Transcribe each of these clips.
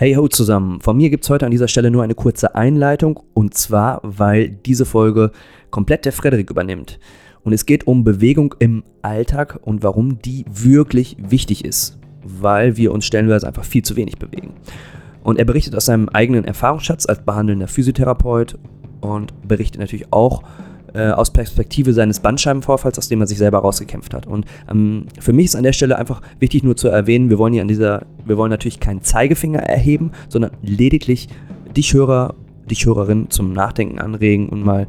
Hey ho zusammen, von mir gibt es heute an dieser Stelle nur eine kurze Einleitung und zwar, weil diese Folge komplett der Frederik übernimmt. Und es geht um Bewegung im Alltag und warum die wirklich wichtig ist, weil wir uns stellenweise einfach viel zu wenig bewegen. Und er berichtet aus seinem eigenen Erfahrungsschatz als behandelnder Physiotherapeut und berichtet natürlich auch äh, aus Perspektive seines Bandscheibenvorfalls, aus dem er sich selber rausgekämpft hat. Und ähm, für mich ist an der Stelle einfach wichtig nur zu erwähnen, wir wollen hier an dieser, wir wollen natürlich keinen Zeigefinger erheben, sondern lediglich dich Hörer, dich Hörerin zum Nachdenken anregen und mal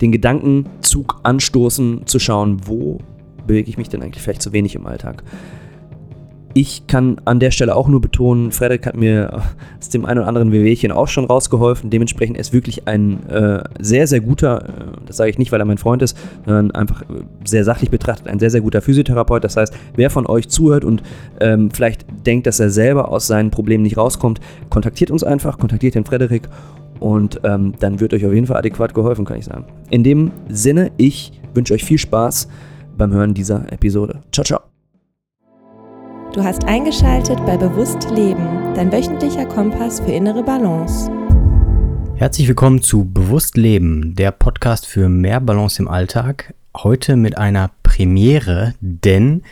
den Gedankenzug anstoßen, zu schauen, wo bewege ich mich denn eigentlich vielleicht zu wenig im Alltag. Ich kann an der Stelle auch nur betonen, Frederik hat mir aus dem einen oder anderen Wehwehchen auch schon rausgeholfen. Dementsprechend ist wirklich ein äh, sehr, sehr guter, äh, das sage ich nicht, weil er mein Freund ist, sondern einfach äh, sehr sachlich betrachtet, ein sehr, sehr guter Physiotherapeut. Das heißt, wer von euch zuhört und ähm, vielleicht denkt, dass er selber aus seinen Problemen nicht rauskommt, kontaktiert uns einfach, kontaktiert den Frederik und ähm, dann wird euch auf jeden Fall adäquat geholfen, kann ich sagen. In dem Sinne, ich wünsche euch viel Spaß beim Hören dieser Episode. Ciao, ciao. Du hast eingeschaltet bei Bewusst Leben, dein wöchentlicher Kompass für innere Balance. Herzlich willkommen zu Bewusst Leben, der Podcast für mehr Balance im Alltag. Heute mit einer Premiere, denn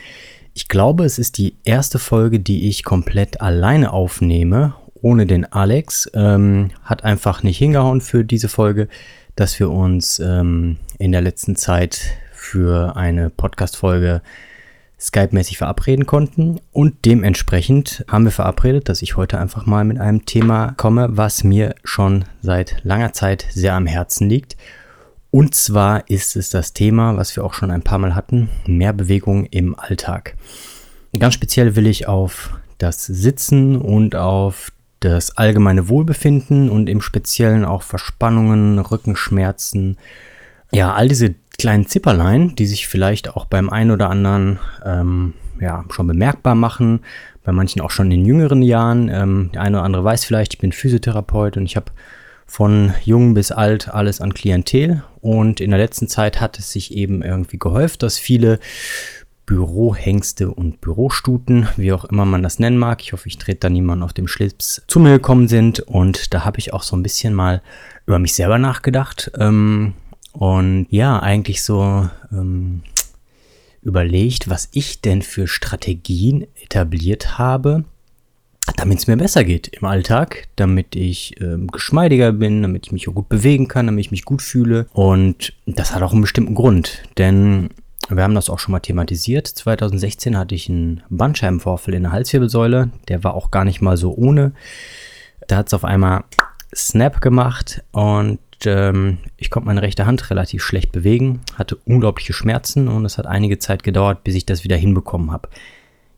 ich glaube, es ist die erste Folge, die ich komplett alleine aufnehme, ohne den Alex. Ähm, hat einfach nicht hingehauen für diese Folge, dass wir uns ähm, in der letzten Zeit für eine Podcast-Folge Skype-mäßig verabreden konnten. Und dementsprechend haben wir verabredet, dass ich heute einfach mal mit einem Thema komme, was mir schon seit langer Zeit sehr am Herzen liegt. Und zwar ist es das Thema, was wir auch schon ein paar Mal hatten, mehr Bewegung im Alltag. Ganz speziell will ich auf das Sitzen und auf das allgemeine Wohlbefinden und im Speziellen auch Verspannungen, Rückenschmerzen, ja, all diese kleinen Zipperlein, die sich vielleicht auch beim einen oder anderen ähm, ja, schon bemerkbar machen, bei manchen auch schon in jüngeren Jahren. Ähm, der eine oder andere weiß vielleicht, ich bin Physiotherapeut und ich habe von jung bis alt alles an Klientel. Und in der letzten Zeit hat es sich eben irgendwie gehäuft, dass viele Bürohengste und Bürostuten, wie auch immer man das nennen mag. Ich hoffe, ich trete da niemand auf dem Schlips zu mir gekommen sind. Und da habe ich auch so ein bisschen mal über mich selber nachgedacht. Ähm, und ja, eigentlich so ähm, überlegt, was ich denn für Strategien etabliert habe, damit es mir besser geht im Alltag, damit ich ähm, geschmeidiger bin, damit ich mich auch gut bewegen kann, damit ich mich gut fühle. Und das hat auch einen bestimmten Grund, denn wir haben das auch schon mal thematisiert. 2016 hatte ich einen Bandscheibenvorfall in der Halswirbelsäule. Der war auch gar nicht mal so ohne. Da hat es auf einmal Snap gemacht und ähm, ich konnte meine rechte Hand relativ schlecht bewegen, hatte unglaubliche Schmerzen und es hat einige Zeit gedauert, bis ich das wieder hinbekommen habe.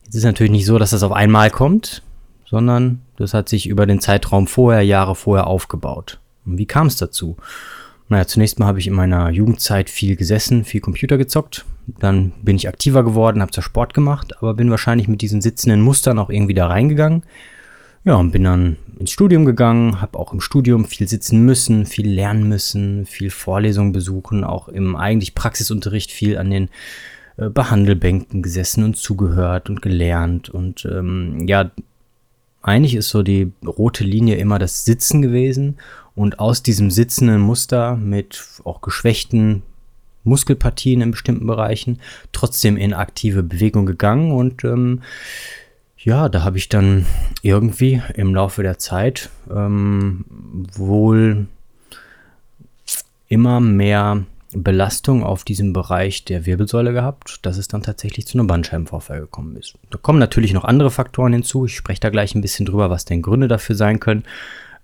Jetzt ist natürlich nicht so, dass das auf einmal kommt, sondern das hat sich über den Zeitraum vorher, Jahre vorher aufgebaut. Und wie kam es dazu? Naja, zunächst mal habe ich in meiner Jugendzeit viel gesessen, viel Computer gezockt. Dann bin ich aktiver geworden, habe zwar Sport gemacht, aber bin wahrscheinlich mit diesen sitzenden Mustern auch irgendwie da reingegangen ja, und bin dann ins Studium gegangen, habe auch im Studium viel sitzen müssen, viel lernen müssen, viel Vorlesungen besuchen, auch im eigentlich Praxisunterricht viel an den äh, Behandelbänken gesessen und zugehört und gelernt. Und ähm, ja, eigentlich ist so die rote Linie immer das Sitzen gewesen. Und aus diesem sitzenden Muster mit auch geschwächten Muskelpartien in bestimmten Bereichen trotzdem in aktive Bewegung gegangen und ähm, ja, da habe ich dann irgendwie im Laufe der Zeit ähm, wohl immer mehr Belastung auf diesem Bereich der Wirbelsäule gehabt, dass es dann tatsächlich zu einem Bandscheibenvorfall gekommen ist. Da kommen natürlich noch andere Faktoren hinzu. Ich spreche da gleich ein bisschen drüber, was denn Gründe dafür sein können,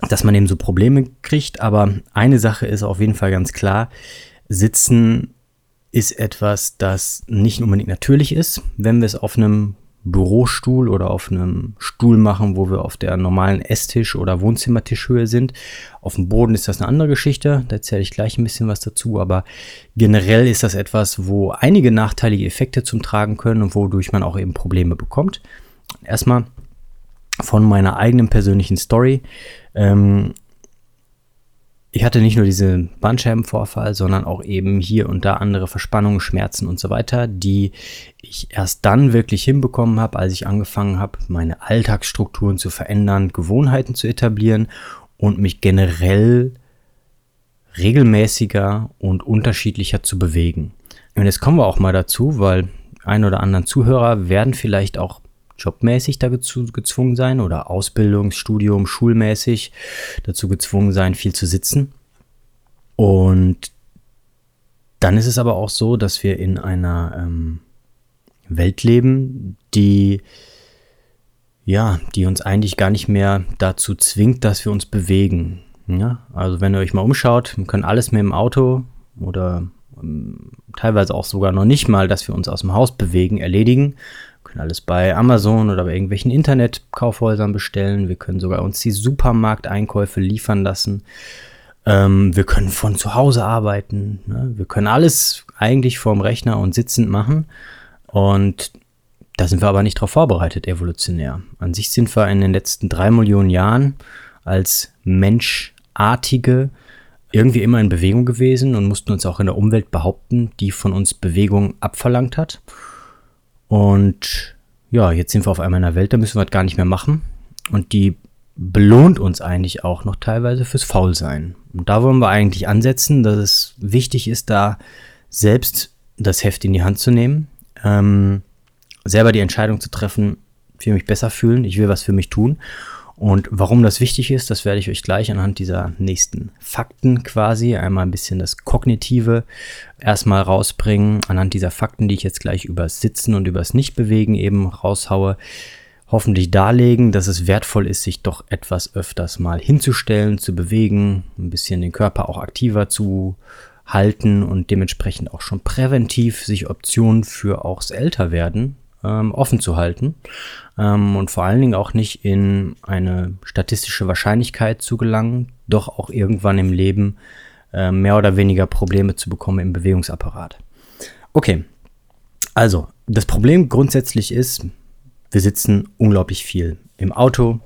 dass man eben so Probleme kriegt. Aber eine Sache ist auf jeden Fall ganz klar. Sitzen ist etwas, das nicht unbedingt natürlich ist, wenn wir es auf einem Bürostuhl oder auf einem Stuhl machen, wo wir auf der normalen Esstisch- oder Wohnzimmertischhöhe sind. Auf dem Boden ist das eine andere Geschichte, da erzähle ich gleich ein bisschen was dazu, aber generell ist das etwas, wo einige nachteilige Effekte zum Tragen können und wodurch man auch eben Probleme bekommt. Erstmal von meiner eigenen persönlichen Story. Ähm, ich hatte nicht nur diesen Bandscheibenvorfall, sondern auch eben hier und da andere Verspannungen, Schmerzen und so weiter, die ich erst dann wirklich hinbekommen habe, als ich angefangen habe, meine Alltagsstrukturen zu verändern, Gewohnheiten zu etablieren und mich generell regelmäßiger und unterschiedlicher zu bewegen. Und jetzt kommen wir auch mal dazu, weil ein oder anderen Zuhörer werden vielleicht auch jobmäßig dazu gezwungen sein oder Ausbildungs-, Studium, schulmäßig dazu gezwungen sein, viel zu sitzen. Und dann ist es aber auch so, dass wir in einer ähm, Welt leben, die ja, die uns eigentlich gar nicht mehr dazu zwingt, dass wir uns bewegen. Ja? Also wenn ihr euch mal umschaut, wir können alles mehr im Auto oder ähm, teilweise auch sogar noch nicht mal, dass wir uns aus dem Haus bewegen, erledigen, können alles bei Amazon oder bei irgendwelchen Internetkaufhäusern bestellen. Wir können sogar uns die Supermarkteinkäufe liefern lassen. Ähm, wir können von zu Hause arbeiten. Ne? Wir können alles eigentlich vorm Rechner und sitzend machen. Und da sind wir aber nicht darauf vorbereitet, evolutionär. An sich sind wir in den letzten drei Millionen Jahren als Menschartige irgendwie immer in Bewegung gewesen und mussten uns auch in der Umwelt behaupten, die von uns Bewegung abverlangt hat. Und ja, jetzt sind wir auf einmal in einer Welt, da müssen wir das gar nicht mehr machen. Und die belohnt uns eigentlich auch noch teilweise fürs Faulsein. Und da wollen wir eigentlich ansetzen, dass es wichtig ist, da selbst das Heft in die Hand zu nehmen, ähm, selber die Entscheidung zu treffen, will mich besser fühlen, ich will was für mich tun und warum das wichtig ist, das werde ich euch gleich anhand dieser nächsten Fakten quasi einmal ein bisschen das Kognitive erstmal rausbringen, anhand dieser Fakten, die ich jetzt gleich übers Sitzen und übers Nichtbewegen eben raushaue, hoffentlich darlegen, dass es wertvoll ist, sich doch etwas öfters mal hinzustellen, zu bewegen, ein bisschen den Körper auch aktiver zu halten und dementsprechend auch schon präventiv sich Optionen für auch das Älterwerden ähm, offen zu halten ähm, und vor allen Dingen auch nicht in eine statistische Wahrscheinlichkeit zu gelangen, doch auch irgendwann im Leben äh, mehr oder weniger Probleme zu bekommen im Bewegungsapparat. Okay, also das Problem grundsätzlich ist, wir sitzen unglaublich viel im Auto,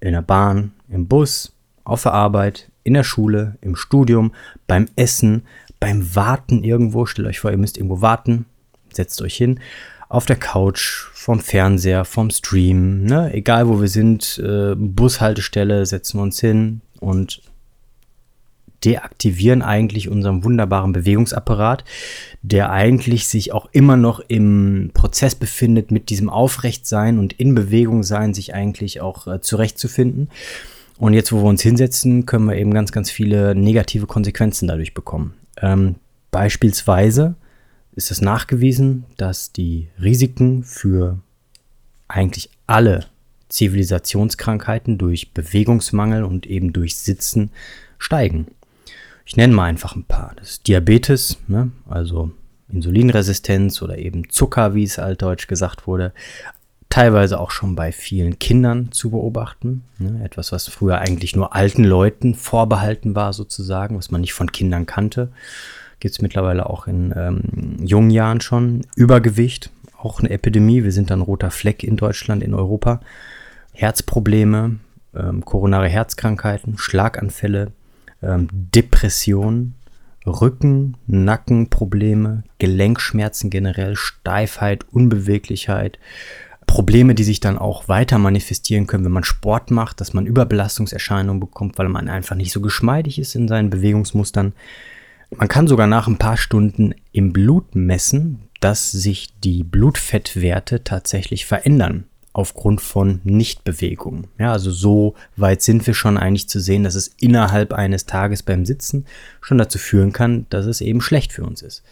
in der Bahn, im Bus, auf der Arbeit, in der Schule, im Studium, beim Essen, beim Warten irgendwo. Stellt euch vor, ihr müsst irgendwo warten, setzt euch hin auf der Couch, vom Fernseher, vom Stream, ne? egal wo wir sind, äh, Bushaltestelle, setzen wir uns hin und deaktivieren eigentlich unseren wunderbaren Bewegungsapparat, der eigentlich sich auch immer noch im Prozess befindet, mit diesem Aufrechtsein und in Bewegung sein, sich eigentlich auch äh, zurechtzufinden. Und jetzt, wo wir uns hinsetzen, können wir eben ganz, ganz viele negative Konsequenzen dadurch bekommen. Ähm, beispielsweise ist es nachgewiesen, dass die Risiken für eigentlich alle Zivilisationskrankheiten durch Bewegungsmangel und eben durch Sitzen steigen. Ich nenne mal einfach ein paar. Das ist Diabetes, ne? also Insulinresistenz oder eben Zucker, wie es altdeutsch gesagt wurde. Teilweise auch schon bei vielen Kindern zu beobachten. Ne? Etwas, was früher eigentlich nur alten Leuten vorbehalten war, sozusagen, was man nicht von Kindern kannte gibt es mittlerweile auch in ähm, jungen Jahren schon. Übergewicht, auch eine Epidemie. Wir sind dann roter Fleck in Deutschland, in Europa. Herzprobleme, ähm, koronare Herzkrankheiten, Schlaganfälle, ähm, Depressionen, Rücken, Nackenprobleme, Gelenkschmerzen generell, Steifheit, Unbeweglichkeit, Probleme, die sich dann auch weiter manifestieren können, wenn man Sport macht, dass man Überbelastungserscheinungen bekommt, weil man einfach nicht so geschmeidig ist in seinen Bewegungsmustern. Man kann sogar nach ein paar Stunden im Blut messen, dass sich die Blutfettwerte tatsächlich verändern aufgrund von Nichtbewegung. Ja, also so weit sind wir schon eigentlich zu sehen, dass es innerhalb eines Tages beim Sitzen schon dazu führen kann, dass es eben schlecht für uns ist.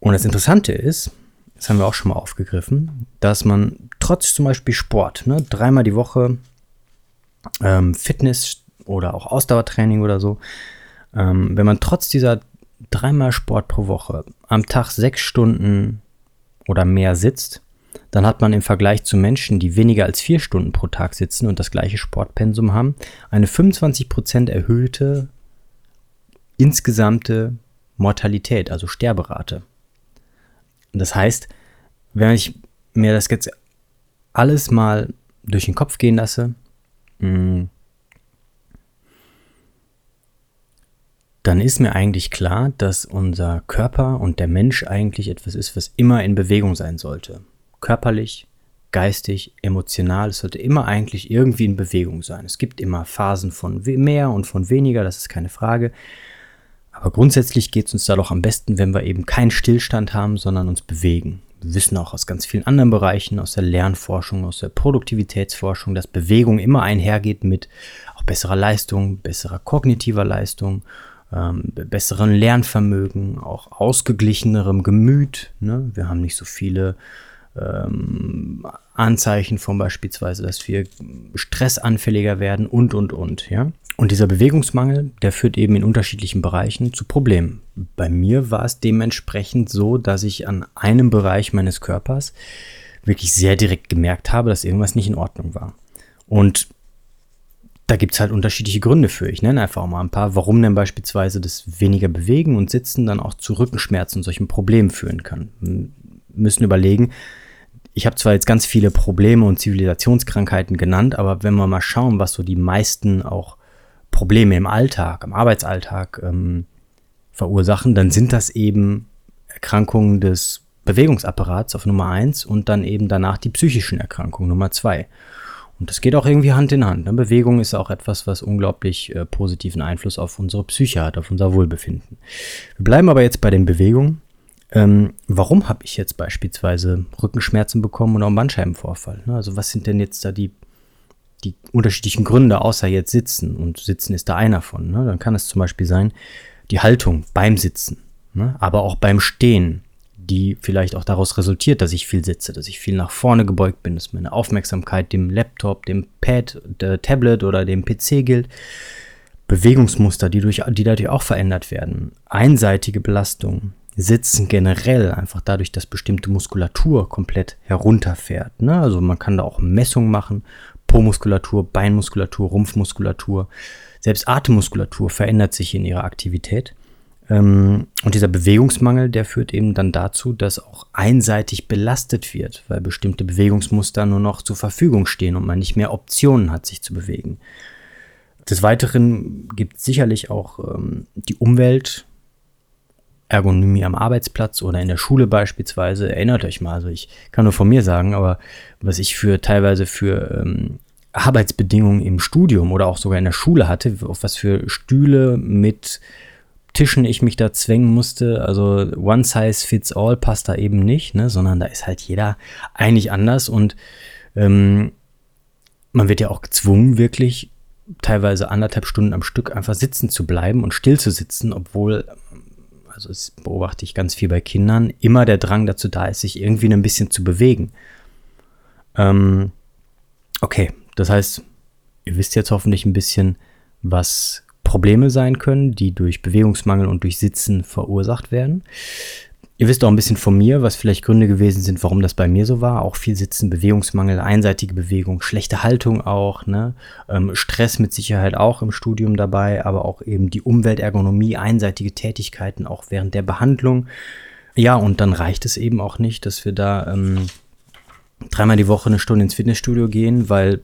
Und das Interessante ist, das haben wir auch schon mal aufgegriffen, dass man trotz zum Beispiel Sport, ne, dreimal die Woche ähm, Fitness oder auch Ausdauertraining oder so, ähm, wenn man trotz dieser dreimal Sport pro Woche am Tag sechs Stunden oder mehr sitzt, dann hat man im Vergleich zu Menschen, die weniger als vier Stunden pro Tag sitzen und das gleiche Sportpensum haben, eine 25% erhöhte insgesamte Mortalität, also Sterberate. Das heißt, wenn ich mir das jetzt alles mal durch den Kopf gehen lasse, mh, dann ist mir eigentlich klar, dass unser Körper und der Mensch eigentlich etwas ist, was immer in Bewegung sein sollte. Körperlich, geistig, emotional, es sollte immer eigentlich irgendwie in Bewegung sein. Es gibt immer Phasen von mehr und von weniger, das ist keine Frage. Aber grundsätzlich geht es uns da doch am besten, wenn wir eben keinen Stillstand haben, sondern uns bewegen. Wir wissen auch aus ganz vielen anderen Bereichen, aus der Lernforschung, aus der Produktivitätsforschung, dass Bewegung immer einhergeht mit auch besserer Leistung, besserer kognitiver Leistung, ähm, besseren Lernvermögen, auch ausgeglichenerem Gemüt. Ne? Wir haben nicht so viele ähm, Anzeichen von beispielsweise, dass wir stressanfälliger werden und, und, und, ja. Und dieser Bewegungsmangel, der führt eben in unterschiedlichen Bereichen zu Problemen. Bei mir war es dementsprechend so, dass ich an einem Bereich meines Körpers wirklich sehr direkt gemerkt habe, dass irgendwas nicht in Ordnung war. Und da gibt es halt unterschiedliche Gründe für. Ich nenne einfach mal ein paar, warum denn beispielsweise das weniger Bewegen und Sitzen dann auch zu Rückenschmerzen und solchen Problemen führen kann. Wir müssen überlegen, ich habe zwar jetzt ganz viele Probleme und Zivilisationskrankheiten genannt, aber wenn wir mal schauen, was so die meisten auch Probleme im Alltag, im Arbeitsalltag ähm, verursachen, dann sind das eben Erkrankungen des Bewegungsapparats auf Nummer eins und dann eben danach die psychischen Erkrankungen Nummer zwei. Und das geht auch irgendwie Hand in Hand. Ne? Bewegung ist auch etwas, was unglaublich äh, positiven Einfluss auf unsere Psyche hat, auf unser Wohlbefinden. Wir bleiben aber jetzt bei den Bewegungen ähm, warum habe ich jetzt beispielsweise Rückenschmerzen bekommen auch einen Bandscheibenvorfall? Ne? Also was sind denn jetzt da die, die unterschiedlichen Gründe, außer jetzt Sitzen? Und Sitzen ist da einer von. Ne? Dann kann es zum Beispiel sein, die Haltung beim Sitzen, ne? aber auch beim Stehen, die vielleicht auch daraus resultiert, dass ich viel sitze, dass ich viel nach vorne gebeugt bin, dass meine Aufmerksamkeit dem Laptop, dem Pad, der Tablet oder dem PC gilt. Bewegungsmuster, die, durch, die dadurch auch verändert werden. Einseitige Belastung, Sitzen generell einfach dadurch, dass bestimmte Muskulatur komplett herunterfährt. Ne? Also man kann da auch Messungen machen, Po-Muskulatur, Beinmuskulatur, Rumpfmuskulatur, selbst Atemmuskulatur verändert sich in ihrer Aktivität. Ähm, und dieser Bewegungsmangel, der führt eben dann dazu, dass auch einseitig belastet wird, weil bestimmte Bewegungsmuster nur noch zur Verfügung stehen und man nicht mehr Optionen hat, sich zu bewegen. Des Weiteren gibt es sicherlich auch ähm, die Umwelt, Ergonomie am Arbeitsplatz oder in der Schule beispielsweise, erinnert euch mal, also ich kann nur von mir sagen, aber was ich für teilweise für ähm, Arbeitsbedingungen im Studium oder auch sogar in der Schule hatte, auf was für Stühle mit Tischen ich mich da zwängen musste. Also one size fits all passt da eben nicht, ne? sondern da ist halt jeder eigentlich anders und ähm, man wird ja auch gezwungen, wirklich teilweise anderthalb Stunden am Stück einfach sitzen zu bleiben und still zu sitzen, obwohl also das beobachte ich ganz viel bei Kindern, immer der Drang dazu da ist, sich irgendwie ein bisschen zu bewegen. Ähm, okay, das heißt, ihr wisst jetzt hoffentlich ein bisschen, was Probleme sein können, die durch Bewegungsmangel und durch Sitzen verursacht werden. Ihr wisst auch ein bisschen von mir, was vielleicht Gründe gewesen sind, warum das bei mir so war. Auch viel Sitzen, Bewegungsmangel, einseitige Bewegung, schlechte Haltung auch, ne? Ähm, Stress mit Sicherheit auch im Studium dabei, aber auch eben die Umweltergonomie, einseitige Tätigkeiten auch während der Behandlung. Ja, und dann reicht es eben auch nicht, dass wir da ähm, dreimal die Woche eine Stunde ins Fitnessstudio gehen, weil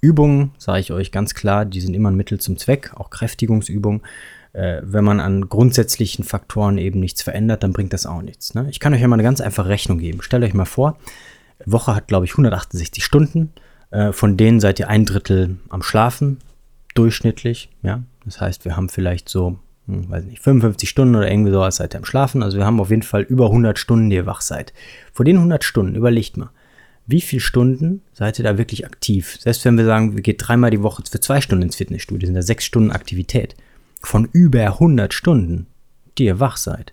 Übungen, sage ich euch ganz klar, die sind immer ein Mittel zum Zweck, auch Kräftigungsübungen äh, wenn man an grundsätzlichen Faktoren eben nichts verändert, dann bringt das auch nichts. Ne? Ich kann euch ja mal eine ganz einfache Rechnung geben. Stellt euch mal vor, Woche hat, glaube ich, 168 Stunden. Äh, von denen seid ihr ein Drittel am Schlafen, durchschnittlich. Ja? Das heißt, wir haben vielleicht so, hm, weiß nicht, 55 Stunden oder irgendwie sowas seid ihr am Schlafen. Also wir haben auf jeden Fall über 100 Stunden, die ihr wach seid. Von den 100 Stunden, überlegt mal, wie viele Stunden seid ihr da wirklich aktiv? Selbst wenn wir sagen, wir gehen dreimal die Woche für zwei Stunden ins Fitnessstudio, sind da sechs Stunden Aktivität von über 100 Stunden, die ihr wach seid.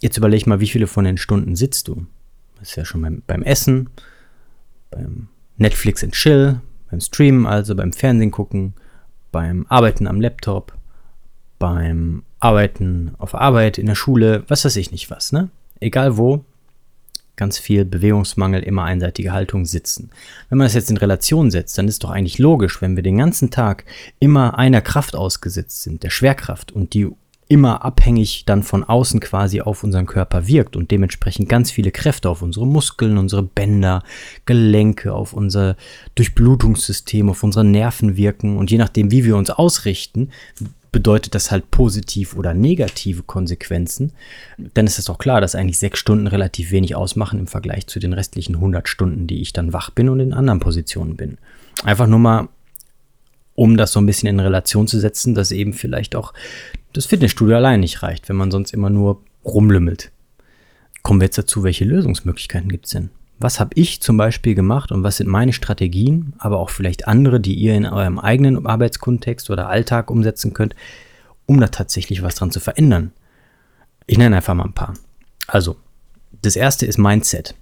Jetzt überleg mal, wie viele von den Stunden sitzt du? Das ist ja schon beim, beim Essen, beim Netflix and Chill, beim Streamen, also beim Fernsehen gucken, beim Arbeiten am Laptop, beim Arbeiten auf Arbeit, in der Schule, was weiß ich nicht was, ne? Egal wo, ganz viel Bewegungsmangel, immer einseitige Haltung, sitzen. Wenn man das jetzt in Relation setzt, dann ist doch eigentlich logisch, wenn wir den ganzen Tag immer einer Kraft ausgesetzt sind, der Schwerkraft, und die immer abhängig dann von außen quasi auf unseren Körper wirkt und dementsprechend ganz viele Kräfte auf unsere Muskeln, unsere Bänder, Gelenke, auf unser Durchblutungssystem, auf unsere Nerven wirken und je nachdem, wie wir uns ausrichten, bedeutet das halt positiv oder negative Konsequenzen, dann ist es doch klar, dass eigentlich sechs Stunden relativ wenig ausmachen im Vergleich zu den restlichen 100 Stunden, die ich dann wach bin und in anderen Positionen bin. Einfach nur mal, um das so ein bisschen in Relation zu setzen, dass eben vielleicht auch das Fitnessstudio allein nicht reicht, wenn man sonst immer nur rumlümmelt. Kommen wir jetzt dazu, welche Lösungsmöglichkeiten gibt es denn? Was habe ich zum Beispiel gemacht und was sind meine Strategien, aber auch vielleicht andere, die ihr in eurem eigenen Arbeitskontext oder Alltag umsetzen könnt, um da tatsächlich was dran zu verändern? Ich nenne einfach mal ein paar. Also, das erste ist Mindset.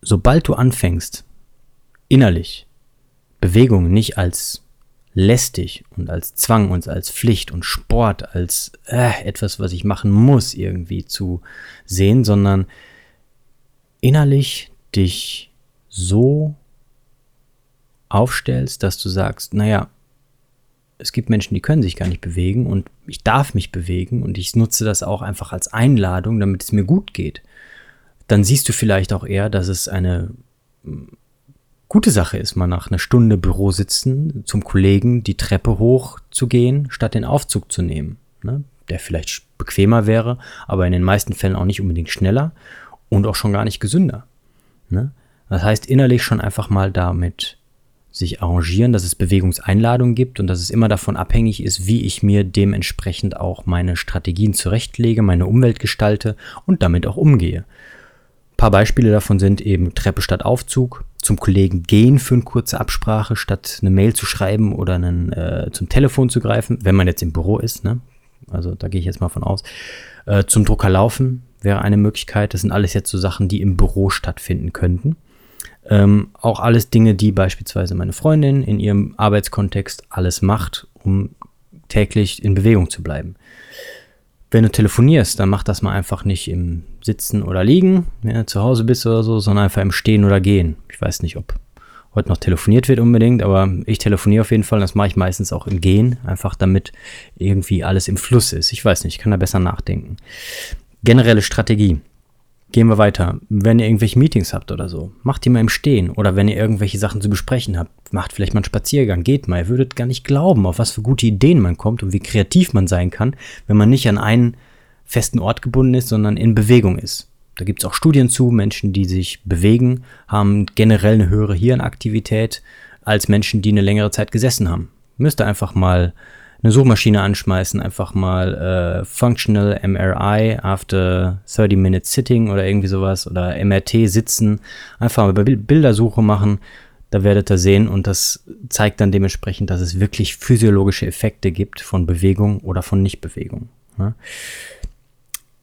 Sobald du anfängst, innerlich Bewegung nicht als lästig und als Zwang und als Pflicht und Sport als äh, etwas, was ich machen muss, irgendwie zu sehen, sondern innerlich dich so aufstellst, dass du sagst, naja, es gibt Menschen, die können sich gar nicht bewegen und ich darf mich bewegen und ich nutze das auch einfach als Einladung, damit es mir gut geht. Dann siehst du vielleicht auch eher, dass es eine gute Sache ist, mal nach einer Stunde Büro sitzen, zum Kollegen die Treppe hoch zu gehen, statt den Aufzug zu nehmen. Ne? Der vielleicht bequemer wäre, aber in den meisten Fällen auch nicht unbedingt schneller und auch schon gar nicht gesünder. Ne? Das heißt, innerlich schon einfach mal damit sich arrangieren, dass es Bewegungseinladungen gibt und dass es immer davon abhängig ist, wie ich mir dementsprechend auch meine Strategien zurechtlege, meine Umwelt gestalte und damit auch umgehe. Ein paar Beispiele davon sind eben Treppe statt Aufzug, zum Kollegen gehen für eine kurze Absprache, statt eine Mail zu schreiben oder einen, äh, zum Telefon zu greifen, wenn man jetzt im Büro ist. Ne? Also da gehe ich jetzt mal von aus. Äh, zum Drucker laufen wäre eine Möglichkeit. Das sind alles jetzt so Sachen, die im Büro stattfinden könnten. Ähm, auch alles Dinge, die beispielsweise meine Freundin in ihrem Arbeitskontext alles macht, um täglich in Bewegung zu bleiben. Wenn du telefonierst, dann mach das mal einfach nicht im Sitzen oder Liegen, wenn du zu Hause bist oder so, sondern einfach im Stehen oder Gehen. Ich weiß nicht, ob heute noch telefoniert wird unbedingt, aber ich telefoniere auf jeden Fall. Das mache ich meistens auch im Gehen, einfach damit irgendwie alles im Fluss ist. Ich weiß nicht, ich kann da besser nachdenken. Generelle Strategie. Gehen wir weiter. Wenn ihr irgendwelche Meetings habt oder so, macht die mal im Stehen. Oder wenn ihr irgendwelche Sachen zu besprechen habt, macht vielleicht mal einen Spaziergang, geht mal. Ihr würdet gar nicht glauben, auf was für gute Ideen man kommt und wie kreativ man sein kann, wenn man nicht an einen festen Ort gebunden ist, sondern in Bewegung ist. Da gibt es auch Studien zu, Menschen, die sich bewegen, haben generell eine höhere Hirnaktivität als Menschen, die eine längere Zeit gesessen haben. Müsst ihr einfach mal eine Suchmaschine anschmeißen, einfach mal äh, Functional MRI after 30 Minutes Sitting oder irgendwie sowas oder MRT sitzen, einfach mal Bildersuche machen, da werdet ihr sehen und das zeigt dann dementsprechend, dass es wirklich physiologische Effekte gibt von Bewegung oder von Nichtbewegung. Ne?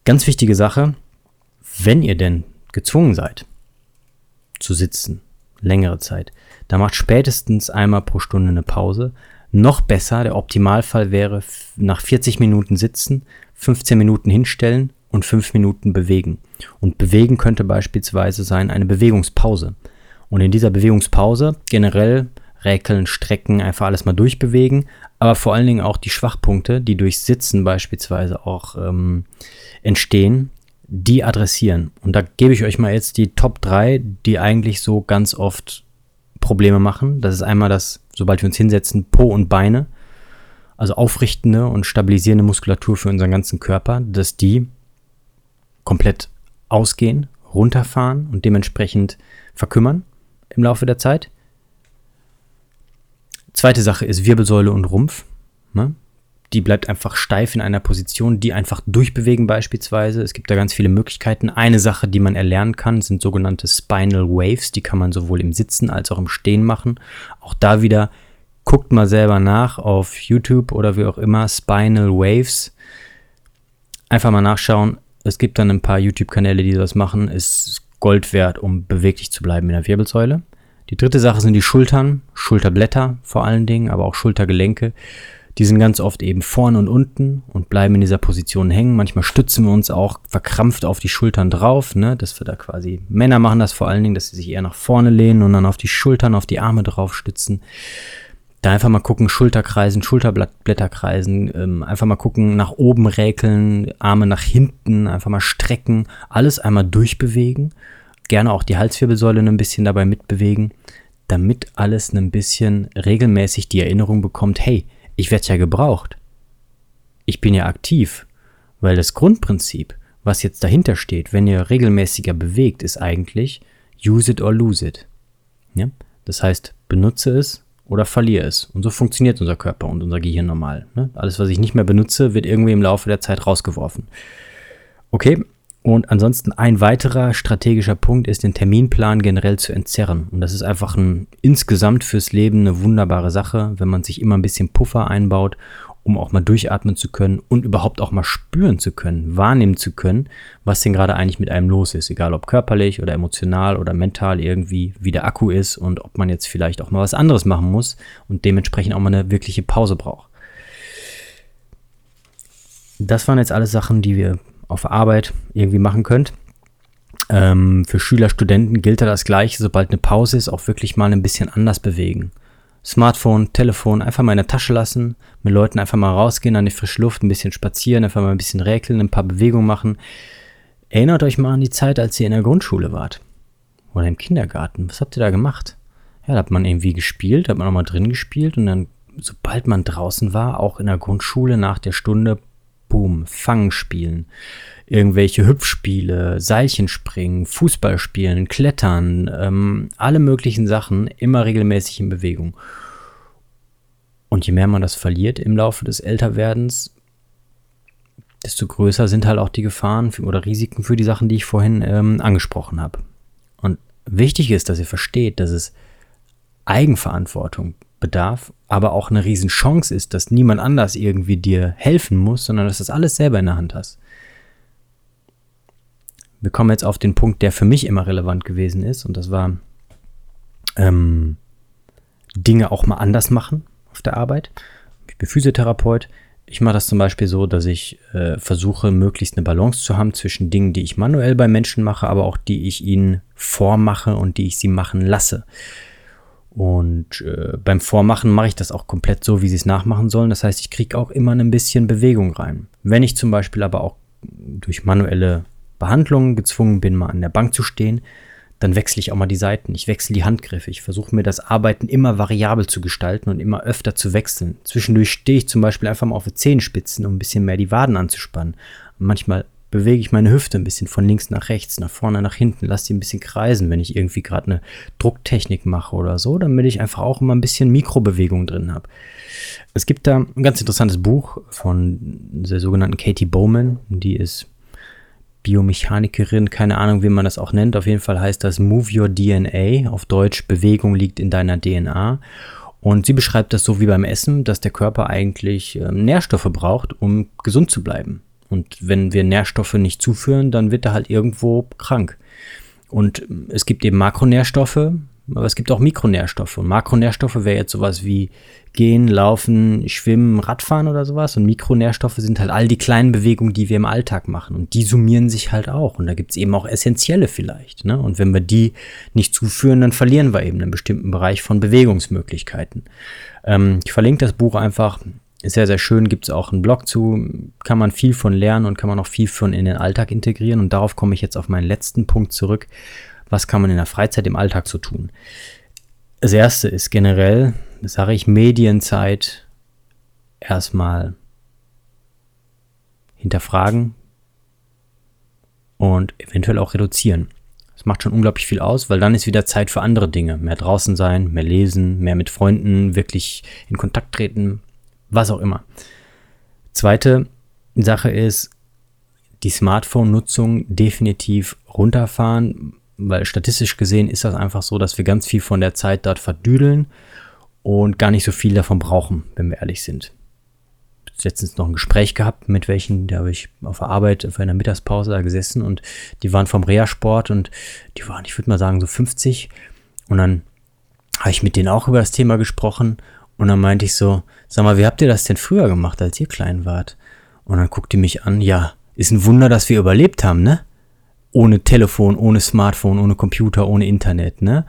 Ganz wichtige Sache, wenn ihr denn gezwungen seid zu sitzen, längere Zeit, da macht spätestens einmal pro Stunde eine Pause, noch besser, der Optimalfall wäre nach 40 Minuten sitzen, 15 Minuten hinstellen und 5 Minuten bewegen. Und bewegen könnte beispielsweise sein eine Bewegungspause. Und in dieser Bewegungspause generell räkeln, strecken, einfach alles mal durchbewegen, aber vor allen Dingen auch die Schwachpunkte, die durch Sitzen beispielsweise auch ähm, entstehen, die adressieren. Und da gebe ich euch mal jetzt die Top 3, die eigentlich so ganz oft Probleme machen. Das ist einmal das, sobald wir uns hinsetzen, Po und Beine, also aufrichtende und stabilisierende Muskulatur für unseren ganzen Körper, dass die komplett ausgehen, runterfahren und dementsprechend verkümmern im Laufe der Zeit. Zweite Sache ist Wirbelsäule und Rumpf. Ne? Die bleibt einfach steif in einer Position, die einfach durchbewegen beispielsweise. Es gibt da ganz viele Möglichkeiten. Eine Sache, die man erlernen kann, sind sogenannte Spinal Waves. Die kann man sowohl im Sitzen als auch im Stehen machen. Auch da wieder guckt mal selber nach auf YouTube oder wie auch immer Spinal Waves. Einfach mal nachschauen. Es gibt dann ein paar YouTube-Kanäle, die das machen. Ist Gold wert, um beweglich zu bleiben in der Wirbelsäule. Die dritte Sache sind die Schultern, Schulterblätter vor allen Dingen, aber auch Schultergelenke. Die sind ganz oft eben vorn und unten und bleiben in dieser Position hängen. Manchmal stützen wir uns auch verkrampft auf die Schultern drauf, ne, dass wir da quasi, Männer machen das vor allen Dingen, dass sie sich eher nach vorne lehnen und dann auf die Schultern, auf die Arme drauf stützen. Da einfach mal gucken, Schulterkreisen, Schulterblätterkreisen, ähm, einfach mal gucken, nach oben räkeln, Arme nach hinten, einfach mal strecken, alles einmal durchbewegen. Gerne auch die Halswirbelsäule ein bisschen dabei mitbewegen, damit alles ein bisschen regelmäßig die Erinnerung bekommt, hey, ich werde ja gebraucht. Ich bin ja aktiv, weil das Grundprinzip, was jetzt dahinter steht, wenn ihr regelmäßiger bewegt, ist eigentlich use it or lose it. Ja? Das heißt, benutze es oder verliere es. Und so funktioniert unser Körper und unser Gehirn normal. Ne? Alles, was ich nicht mehr benutze, wird irgendwie im Laufe der Zeit rausgeworfen. Okay, und ansonsten ein weiterer strategischer Punkt ist, den Terminplan generell zu entzerren. Und das ist einfach ein insgesamt fürs Leben eine wunderbare Sache, wenn man sich immer ein bisschen Puffer einbaut, um auch mal durchatmen zu können und überhaupt auch mal spüren zu können, wahrnehmen zu können, was denn gerade eigentlich mit einem los ist. Egal ob körperlich oder emotional oder mental irgendwie, wie der Akku ist und ob man jetzt vielleicht auch mal was anderes machen muss und dementsprechend auch mal eine wirkliche Pause braucht. Das waren jetzt alles Sachen, die wir auf Arbeit irgendwie machen könnt. Ähm, für Schüler, Studenten gilt da das Gleiche, sobald eine Pause ist, auch wirklich mal ein bisschen anders bewegen. Smartphone, Telefon einfach mal in der Tasche lassen, mit Leuten einfach mal rausgehen an die frische Luft, ein bisschen spazieren, einfach mal ein bisschen räkeln, ein paar Bewegungen machen. Erinnert euch mal an die Zeit, als ihr in der Grundschule wart. Oder im Kindergarten. Was habt ihr da gemacht? Ja, da hat man irgendwie gespielt, hat man auch mal drin gespielt und dann, sobald man draußen war, auch in der Grundschule nach der Stunde, boom, Fangspielen, irgendwelche Hüpfspiele, Seilchenspringen, Fußball spielen, Klettern, ähm, alle möglichen Sachen, immer regelmäßig in Bewegung. Und je mehr man das verliert im Laufe des Älterwerdens, desto größer sind halt auch die Gefahren oder Risiken für die Sachen, die ich vorhin ähm, angesprochen habe. Und wichtig ist, dass ihr versteht, dass es Eigenverantwortung bedarf, aber auch eine Riesenchance ist, dass niemand anders irgendwie dir helfen muss, sondern dass du das alles selber in der Hand hast. Wir kommen jetzt auf den Punkt, der für mich immer relevant gewesen ist, und das war ähm, Dinge auch mal anders machen auf der Arbeit. Ich bin Physiotherapeut. Ich mache das zum Beispiel so, dass ich äh, versuche, möglichst eine Balance zu haben zwischen Dingen, die ich manuell bei Menschen mache, aber auch die ich ihnen vormache und die ich sie machen lasse. Und äh, beim Vormachen mache ich das auch komplett so, wie sie es nachmachen sollen. Das heißt, ich kriege auch immer ein bisschen Bewegung rein. Wenn ich zum Beispiel aber auch durch manuelle Behandlungen gezwungen bin, mal an der Bank zu stehen, dann wechsle ich auch mal die Seiten. Ich wechsle die Handgriffe. Ich versuche mir das Arbeiten immer variabel zu gestalten und immer öfter zu wechseln. Zwischendurch stehe ich zum Beispiel einfach mal auf die Zehenspitzen, um ein bisschen mehr die Waden anzuspannen. Manchmal bewege ich meine Hüfte ein bisschen von links nach rechts, nach vorne, nach hinten, lasse die ein bisschen kreisen, wenn ich irgendwie gerade eine Drucktechnik mache oder so, damit ich einfach auch immer ein bisschen Mikrobewegung drin habe. Es gibt da ein ganz interessantes Buch von der sogenannten Katie Bowman, die ist Biomechanikerin, keine Ahnung, wie man das auch nennt. Auf jeden Fall heißt das Move Your DNA, auf Deutsch Bewegung liegt in deiner DNA. Und sie beschreibt das so wie beim Essen, dass der Körper eigentlich äh, Nährstoffe braucht, um gesund zu bleiben. Und wenn wir Nährstoffe nicht zuführen, dann wird er halt irgendwo krank. Und es gibt eben Makronährstoffe, aber es gibt auch Mikronährstoffe. Und Makronährstoffe wäre jetzt sowas wie Gehen, Laufen, Schwimmen, Radfahren oder sowas. Und Mikronährstoffe sind halt all die kleinen Bewegungen, die wir im Alltag machen. Und die summieren sich halt auch. Und da gibt es eben auch essentielle vielleicht. Ne? Und wenn wir die nicht zuführen, dann verlieren wir eben einen bestimmten Bereich von Bewegungsmöglichkeiten. Ähm, ich verlinke das Buch einfach sehr, sehr schön, gibt es auch einen Blog zu, kann man viel von lernen und kann man auch viel von in den Alltag integrieren. Und darauf komme ich jetzt auf meinen letzten Punkt zurück. Was kann man in der Freizeit im Alltag so tun? Das erste ist generell, sage ich, Medienzeit erstmal hinterfragen und eventuell auch reduzieren. Das macht schon unglaublich viel aus, weil dann ist wieder Zeit für andere Dinge. Mehr draußen sein, mehr lesen, mehr mit Freunden wirklich in Kontakt treten, was auch immer. Zweite Sache ist, die Smartphone-Nutzung definitiv runterfahren, weil statistisch gesehen ist das einfach so, dass wir ganz viel von der Zeit dort verdüdeln und gar nicht so viel davon brauchen, wenn wir ehrlich sind. Ich habe letztens noch ein Gespräch gehabt mit welchen, da habe ich auf der Arbeit auf einer Mittagspause da gesessen und die waren vom Reha-Sport und die waren, ich würde mal sagen, so 50 und dann habe ich mit denen auch über das Thema gesprochen und dann meinte ich so, sag mal, wie habt ihr das denn früher gemacht, als ihr klein wart? Und dann guckt die mich an, ja, ist ein Wunder, dass wir überlebt haben, ne? Ohne Telefon, ohne Smartphone, ohne Computer, ohne Internet, ne?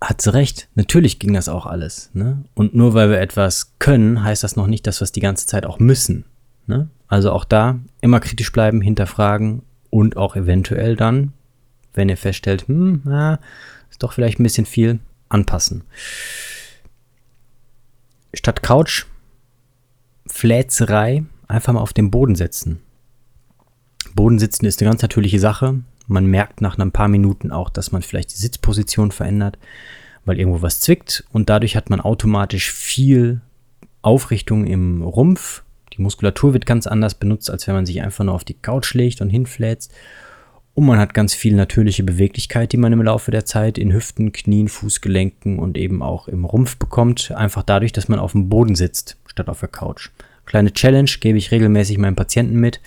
Hat sie recht, natürlich ging das auch alles, ne? Und nur weil wir etwas können, heißt das noch nicht, dass wir es die ganze Zeit auch müssen, ne? Also auch da immer kritisch bleiben, hinterfragen und auch eventuell dann, wenn ihr feststellt, hm, na, ist doch vielleicht ein bisschen viel, anpassen. Statt Couch, Fläzerei, einfach mal auf den Boden setzen. Boden sitzen ist eine ganz natürliche Sache. Man merkt nach ein paar Minuten auch, dass man vielleicht die Sitzposition verändert, weil irgendwo was zwickt und dadurch hat man automatisch viel Aufrichtung im Rumpf. Die Muskulatur wird ganz anders benutzt, als wenn man sich einfach nur auf die Couch legt und hinfläzt. Und man hat ganz viel natürliche Beweglichkeit, die man im Laufe der Zeit in Hüften, Knien, Fußgelenken und eben auch im Rumpf bekommt. Einfach dadurch, dass man auf dem Boden sitzt, statt auf der Couch. Kleine Challenge gebe ich regelmäßig meinen Patienten mit.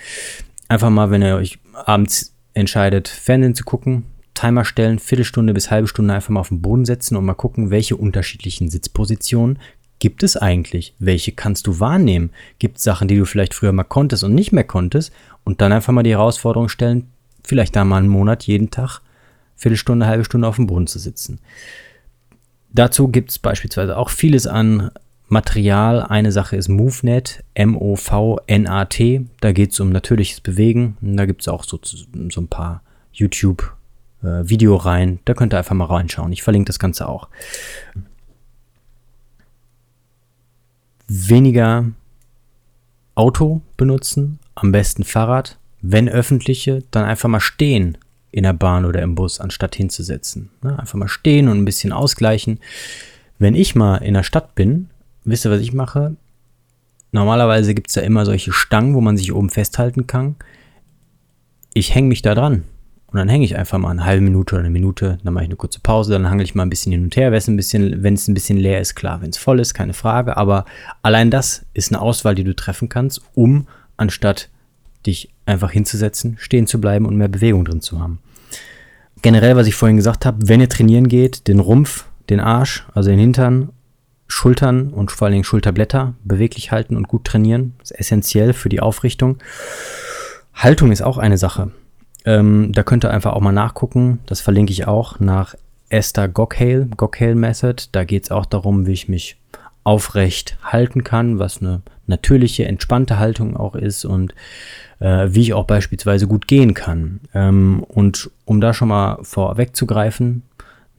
Einfach mal, wenn ihr euch abends entscheidet, Fernsehen zu gucken, Timer stellen, Viertelstunde bis halbe Stunde einfach mal auf den Boden setzen und mal gucken, welche unterschiedlichen Sitzpositionen gibt es eigentlich? Welche kannst du wahrnehmen? Gibt es Sachen, die du vielleicht früher mal konntest und nicht mehr konntest? Und dann einfach mal die Herausforderung stellen, vielleicht da mal einen Monat jeden Tag Viertelstunde, halbe Stunde auf dem Boden zu sitzen. Dazu gibt es beispielsweise auch vieles an Material. Eine Sache ist MoveNet, M-O-V-N-A-T. Da geht es um natürliches Bewegen. Da gibt es auch so, so ein paar YouTube-Videoreihen. Äh, da könnt ihr einfach mal reinschauen. Ich verlinke das Ganze auch. Weniger Auto benutzen, am besten Fahrrad. Wenn öffentliche, dann einfach mal stehen in der Bahn oder im Bus, anstatt hinzusetzen. Ne? Einfach mal stehen und ein bisschen ausgleichen. Wenn ich mal in der Stadt bin, wisst ihr, was ich mache? Normalerweise gibt es ja immer solche Stangen, wo man sich oben festhalten kann. Ich hänge mich da dran. Und dann hänge ich einfach mal eine halbe Minute oder eine Minute, dann mache ich eine kurze Pause, dann hangel ich mal ein bisschen hin und her, wenn es ein bisschen, ein bisschen leer ist, klar, wenn es voll ist, keine Frage. Aber allein das ist eine Auswahl, die du treffen kannst, um anstatt dich einfach hinzusetzen, stehen zu bleiben und mehr Bewegung drin zu haben. Generell, was ich vorhin gesagt habe, wenn ihr trainieren geht, den Rumpf, den Arsch, also den Hintern, Schultern und vor allen Dingen Schulterblätter beweglich halten und gut trainieren. Das ist essentiell für die Aufrichtung. Haltung ist auch eine Sache. Ähm, da könnt ihr einfach auch mal nachgucken. Das verlinke ich auch nach Esther Gockhale, Gockhale Method. Da geht es auch darum, wie ich mich aufrecht halten kann, was eine natürliche, entspannte Haltung auch ist und äh, wie ich auch beispielsweise gut gehen kann. Ähm, und um da schon mal vorwegzugreifen,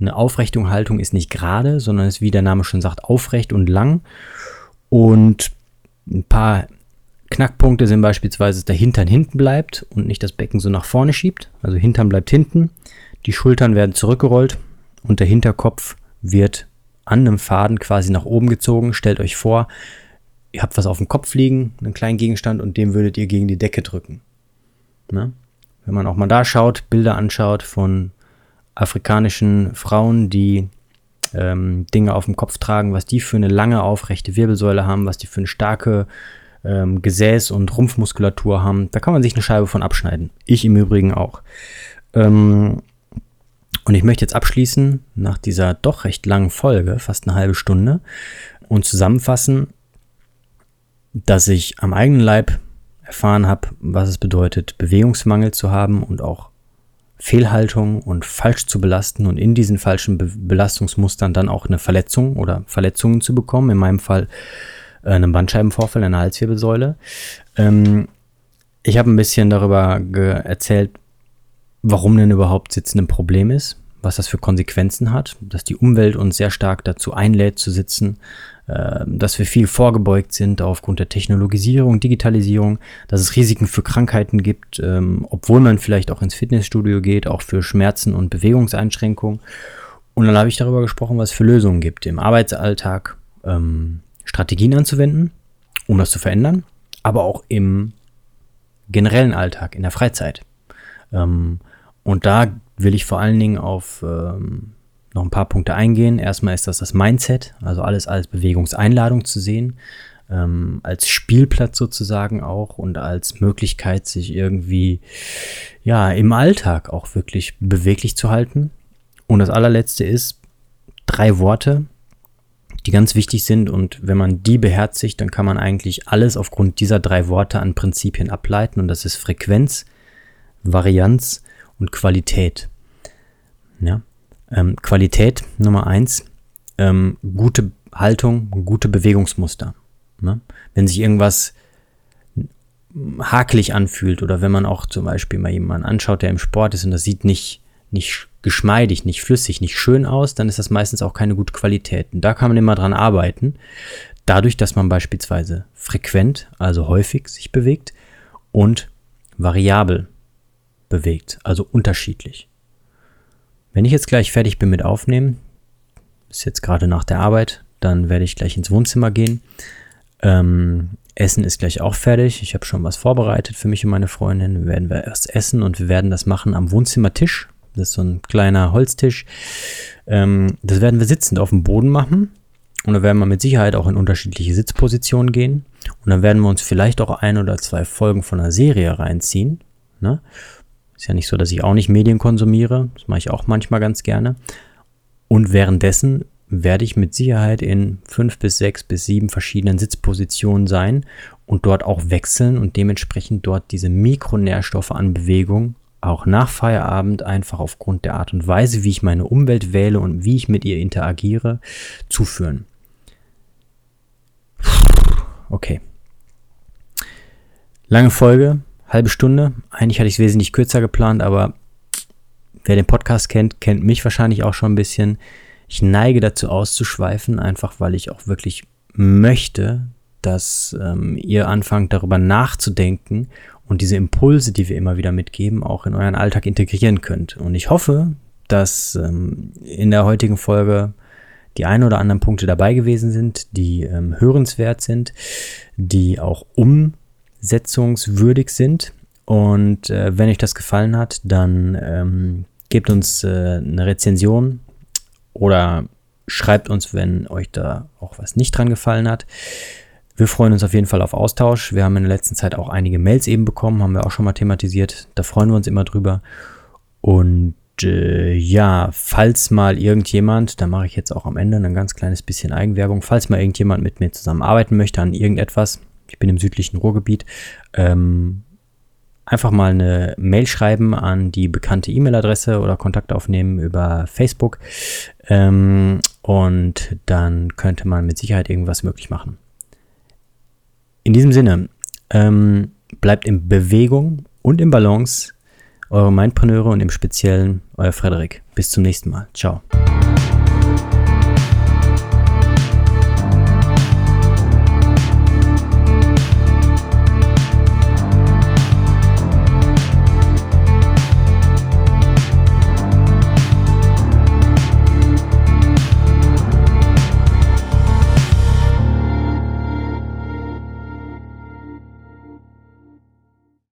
eine aufrechte Haltung ist nicht gerade, sondern ist, wie der Name schon sagt, aufrecht und lang. Und ein paar Knackpunkte sind beispielsweise, dass der Hintern hinten bleibt und nicht das Becken so nach vorne schiebt. Also Hintern bleibt hinten, die Schultern werden zurückgerollt und der Hinterkopf wird an einem Faden quasi nach oben gezogen. Stellt euch vor, ihr habt was auf dem Kopf liegen, einen kleinen Gegenstand und den würdet ihr gegen die Decke drücken. Ne? Wenn man auch mal da schaut, Bilder anschaut von afrikanischen Frauen, die ähm, Dinge auf dem Kopf tragen, was die für eine lange aufrechte Wirbelsäule haben, was die für eine starke ähm, Gesäß- und Rumpfmuskulatur haben. Da kann man sich eine Scheibe von abschneiden. Ich im Übrigen auch. Ähm, und ich möchte jetzt abschließen nach dieser doch recht langen Folge, fast eine halbe Stunde, und zusammenfassen, dass ich am eigenen Leib erfahren habe, was es bedeutet, Bewegungsmangel zu haben und auch Fehlhaltung und falsch zu belasten und in diesen falschen Be Belastungsmustern dann auch eine Verletzung oder Verletzungen zu bekommen. In meinem Fall äh, einen Bandscheibenvorfall in der Halswirbelsäule. Ähm, ich habe ein bisschen darüber erzählt, warum denn überhaupt Sitzen ein Problem ist, was das für Konsequenzen hat, dass die Umwelt uns sehr stark dazu einlädt zu sitzen, äh, dass wir viel vorgebeugt sind aufgrund der Technologisierung, Digitalisierung, dass es Risiken für Krankheiten gibt, ähm, obwohl man vielleicht auch ins Fitnessstudio geht, auch für Schmerzen und Bewegungseinschränkungen. Und dann habe ich darüber gesprochen, was es für Lösungen gibt im Arbeitsalltag, ähm, Strategien anzuwenden, um das zu verändern, aber auch im generellen Alltag, in der Freizeit. Ähm, und da will ich vor allen Dingen auf ähm, noch ein paar Punkte eingehen. Erstmal ist das das Mindset, also alles als Bewegungseinladung zu sehen, ähm, als Spielplatz sozusagen auch und als Möglichkeit, sich irgendwie ja im Alltag auch wirklich beweglich zu halten. Und das allerletzte ist drei Worte, die ganz wichtig sind und wenn man die beherzigt, dann kann man eigentlich alles aufgrund dieser drei Worte an Prinzipien ableiten und das ist Frequenz, Varianz und Qualität. Ja? Ähm, Qualität Nummer eins, ähm, gute Haltung, gute Bewegungsmuster. Ne? Wenn sich irgendwas hakelig anfühlt oder wenn man auch zum Beispiel mal jemanden anschaut, der im Sport ist und das sieht nicht, nicht geschmeidig, nicht flüssig, nicht schön aus, dann ist das meistens auch keine gute Qualität. Und da kann man immer dran arbeiten. dadurch, dass man beispielsweise frequent, also häufig sich bewegt und variabel bewegt, also unterschiedlich. Wenn ich jetzt gleich fertig bin mit Aufnehmen, ist jetzt gerade nach der Arbeit, dann werde ich gleich ins Wohnzimmer gehen. Ähm, Essen ist gleich auch fertig. Ich habe schon was vorbereitet für mich und meine Freundin. Werden wir erst essen und wir werden das machen am Wohnzimmertisch. Das ist so ein kleiner Holztisch. Ähm, das werden wir sitzend auf dem Boden machen. Und da werden wir mit Sicherheit auch in unterschiedliche Sitzpositionen gehen. Und dann werden wir uns vielleicht auch ein oder zwei Folgen von einer Serie reinziehen. Ne? Ist ja nicht so, dass ich auch nicht Medien konsumiere. Das mache ich auch manchmal ganz gerne. Und währenddessen werde ich mit Sicherheit in fünf bis sechs bis sieben verschiedenen Sitzpositionen sein und dort auch wechseln und dementsprechend dort diese Mikronährstoffe an Bewegung auch nach Feierabend einfach aufgrund der Art und Weise, wie ich meine Umwelt wähle und wie ich mit ihr interagiere, zuführen. Okay. Lange Folge, halbe Stunde. Eigentlich hatte ich es wesentlich kürzer geplant, aber wer den Podcast kennt, kennt mich wahrscheinlich auch schon ein bisschen. Ich neige dazu auszuschweifen, einfach weil ich auch wirklich möchte, dass ähm, ihr anfangt darüber nachzudenken und diese Impulse, die wir immer wieder mitgeben, auch in euren Alltag integrieren könnt. Und ich hoffe, dass ähm, in der heutigen Folge die ein oder anderen Punkte dabei gewesen sind, die ähm, hörenswert sind, die auch umsetzungswürdig sind. Und äh, wenn euch das gefallen hat, dann ähm, gebt uns äh, eine Rezension oder schreibt uns, wenn euch da auch was nicht dran gefallen hat. Wir freuen uns auf jeden Fall auf Austausch. Wir haben in der letzten Zeit auch einige Mails eben bekommen, haben wir auch schon mal thematisiert. Da freuen wir uns immer drüber. Und äh, ja, falls mal irgendjemand, da mache ich jetzt auch am Ende ein ganz kleines bisschen Eigenwerbung, falls mal irgendjemand mit mir zusammenarbeiten möchte an irgendetwas, ich bin im südlichen Ruhrgebiet, ähm, einfach mal eine Mail schreiben an die bekannte E-Mail-Adresse oder Kontakt aufnehmen über Facebook. Ähm, und dann könnte man mit Sicherheit irgendwas möglich machen. In diesem Sinne, ähm, bleibt in Bewegung und in Balance. Eure Mindpreneure und im Speziellen euer Frederik. Bis zum nächsten Mal. Ciao.